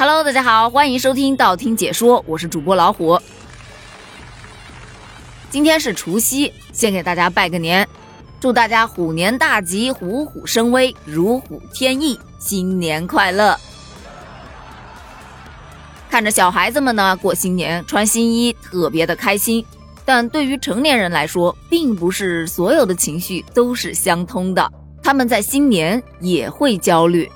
Hello，大家好，欢迎收听道听解说，我是主播老虎。今天是除夕，先给大家拜个年，祝大家虎年大吉，虎虎生威，如虎添翼，新年快乐！看着小孩子们呢过新年，穿新衣，特别的开心。但对于成年人来说，并不是所有的情绪都是相通的，他们在新年也会焦虑，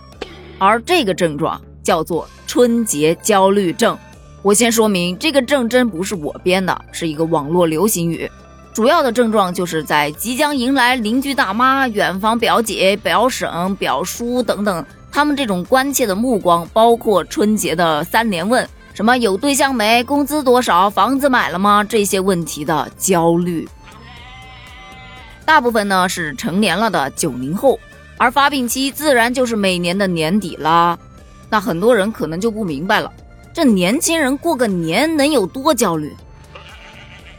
而这个症状叫做。春节焦虑症，我先说明，这个症真不是我编的，是一个网络流行语。主要的症状就是在即将迎来邻居大妈、远房表姐、表婶、表叔等等，他们这种关切的目光，包括春节的三连问，什么有对象没、工资多少、房子买了吗？这些问题的焦虑。大部分呢是成年了的九零后，而发病期自然就是每年的年底啦。那很多人可能就不明白了，这年轻人过个年能有多焦虑？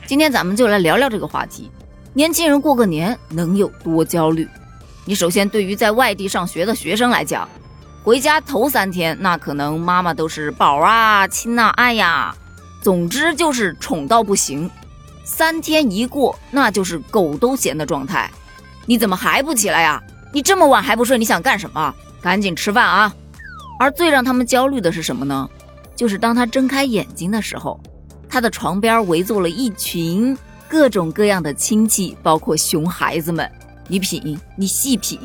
今天咱们就来聊聊这个话题，年轻人过个年能有多焦虑？你首先对于在外地上学的学生来讲，回家头三天，那可能妈妈都是宝啊、亲啊、爱呀，总之就是宠到不行。三天一过，那就是狗都嫌的状态。你怎么还不起来呀？你这么晚还不睡，你想干什么？赶紧吃饭啊！而最让他们焦虑的是什么呢？就是当他睁开眼睛的时候，他的床边围坐了一群各种各样的亲戚，包括熊孩子们。你品，你细品，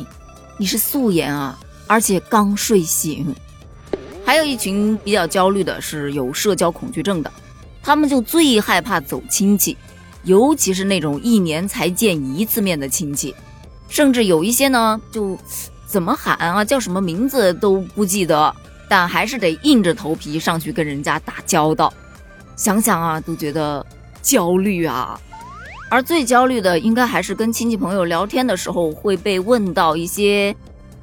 你是素颜啊，而且刚睡醒。还有一群比较焦虑的是有社交恐惧症的，他们就最害怕走亲戚，尤其是那种一年才见一次面的亲戚，甚至有一些呢就。怎么喊啊？叫什么名字都不记得，但还是得硬着头皮上去跟人家打交道。想想啊，都觉得焦虑啊。而最焦虑的，应该还是跟亲戚朋友聊天的时候会被问到一些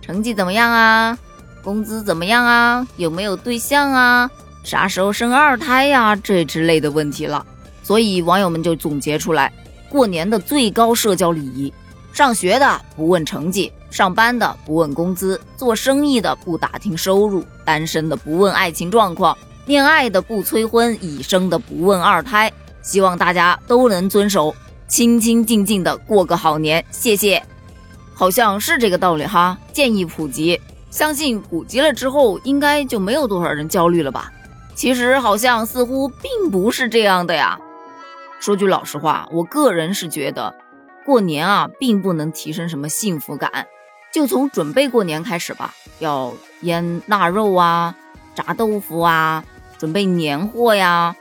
成绩怎么样啊，工资怎么样啊，有没有对象啊，啥时候生二胎呀，这之类的问题了。所以网友们就总结出来，过年的最高社交礼仪：上学的不问成绩。上班的不问工资，做生意的不打听收入，单身的不问爱情状况，恋爱的不催婚，已生的不问二胎。希望大家都能遵守，清清静静的过个好年。谢谢，好像是这个道理哈。建议普及，相信普及了之后，应该就没有多少人焦虑了吧？其实好像似乎并不是这样的呀。说句老实话，我个人是觉得，过年啊，并不能提升什么幸福感。就从准备过年开始吧，要腌腊肉啊，炸豆腐啊，准备年货呀，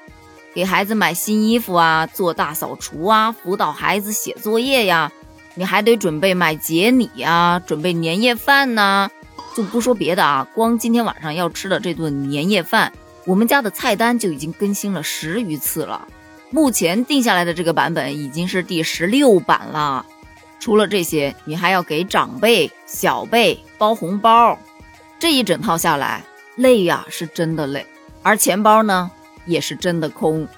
给孩子买新衣服啊，做大扫除啊，辅导孩子写作业呀，你还得准备买节礼呀，准备年夜饭呢。就不说别的啊，光今天晚上要吃的这顿年夜饭，我们家的菜单就已经更新了十余次了。目前定下来的这个版本已经是第十六版了。除了这些，你还要给长辈、小辈包红包，这一整套下来，累呀，是真的累，而钱包呢，也是真的空。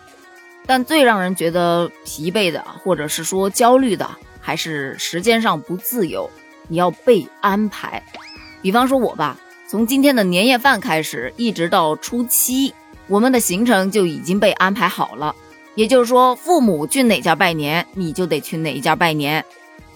但最让人觉得疲惫的，或者是说焦虑的，还是时间上不自由，你要被安排。比方说我吧，从今天的年夜饭开始，一直到初七，我们的行程就已经被安排好了。也就是说，父母去哪家拜年，你就得去哪一家拜年。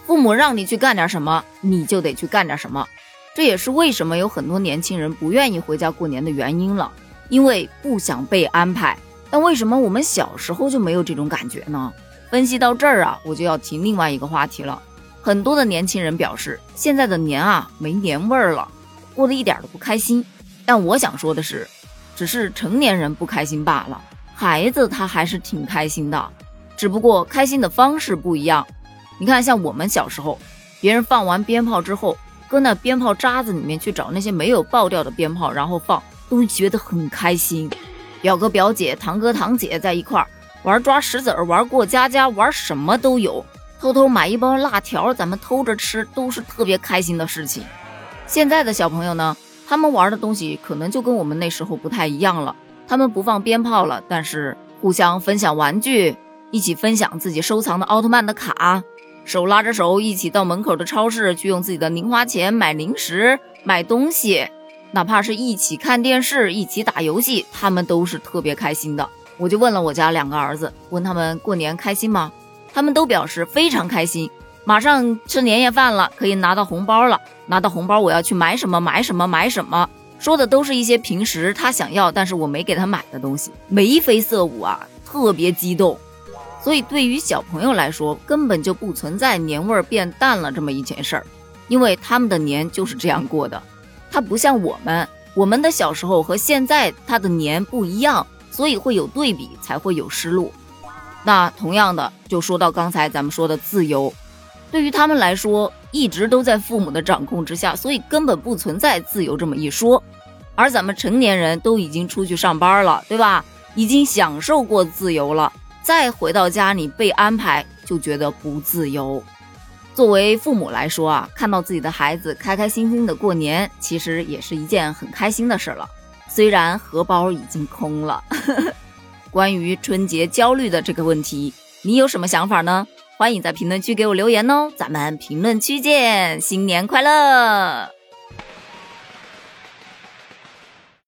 父母让你去干点什么，你就得去干点什么，这也是为什么有很多年轻人不愿意回家过年的原因了，因为不想被安排。但为什么我们小时候就没有这种感觉呢？分析到这儿啊，我就要提另外一个话题了。很多的年轻人表示，现在的年啊没年味儿了，过得一点都不开心。但我想说的是，只是成年人不开心罢了，孩子他还是挺开心的，只不过开心的方式不一样。你看，像我们小时候，别人放完鞭炮之后，搁那鞭炮渣子里面去找那些没有爆掉的鞭炮，然后放，都觉得很开心。表哥表姐、堂哥堂姐在一块儿玩抓石子儿、玩过家家、玩什么都有。偷偷买一包辣条，咱们偷着吃，都是特别开心的事情。现在的小朋友呢，他们玩的东西可能就跟我们那时候不太一样了。他们不放鞭炮了，但是互相分享玩具，一起分享自己收藏的奥特曼的卡。手拉着手，一起到门口的超市去用自己的零花钱买零食、买东西。哪怕是一起看电视、一起打游戏，他们都是特别开心的。我就问了我家两个儿子，问他们过年开心吗？他们都表示非常开心。马上吃年夜饭了，可以拿到红包了。拿到红包，我要去买什么买什么买什么，说的都是一些平时他想要但是我没给他买的东西，眉飞色舞啊，特别激动。所以对于小朋友来说，根本就不存在年味儿变淡了这么一件事儿，因为他们的年就是这样过的。他不像我们，我们的小时候和现在他的年不一样，所以会有对比，才会有失落。那同样的，就说到刚才咱们说的自由，对于他们来说，一直都在父母的掌控之下，所以根本不存在自由这么一说。而咱们成年人都已经出去上班了，对吧？已经享受过自由了，再回到家里被安排，就觉得不自由。作为父母来说啊，看到自己的孩子开开心心的过年，其实也是一件很开心的事了。虽然荷包已经空了。关于春节焦虑的这个问题，你有什么想法呢？欢迎在评论区给我留言哦，咱们评论区见，新年快乐！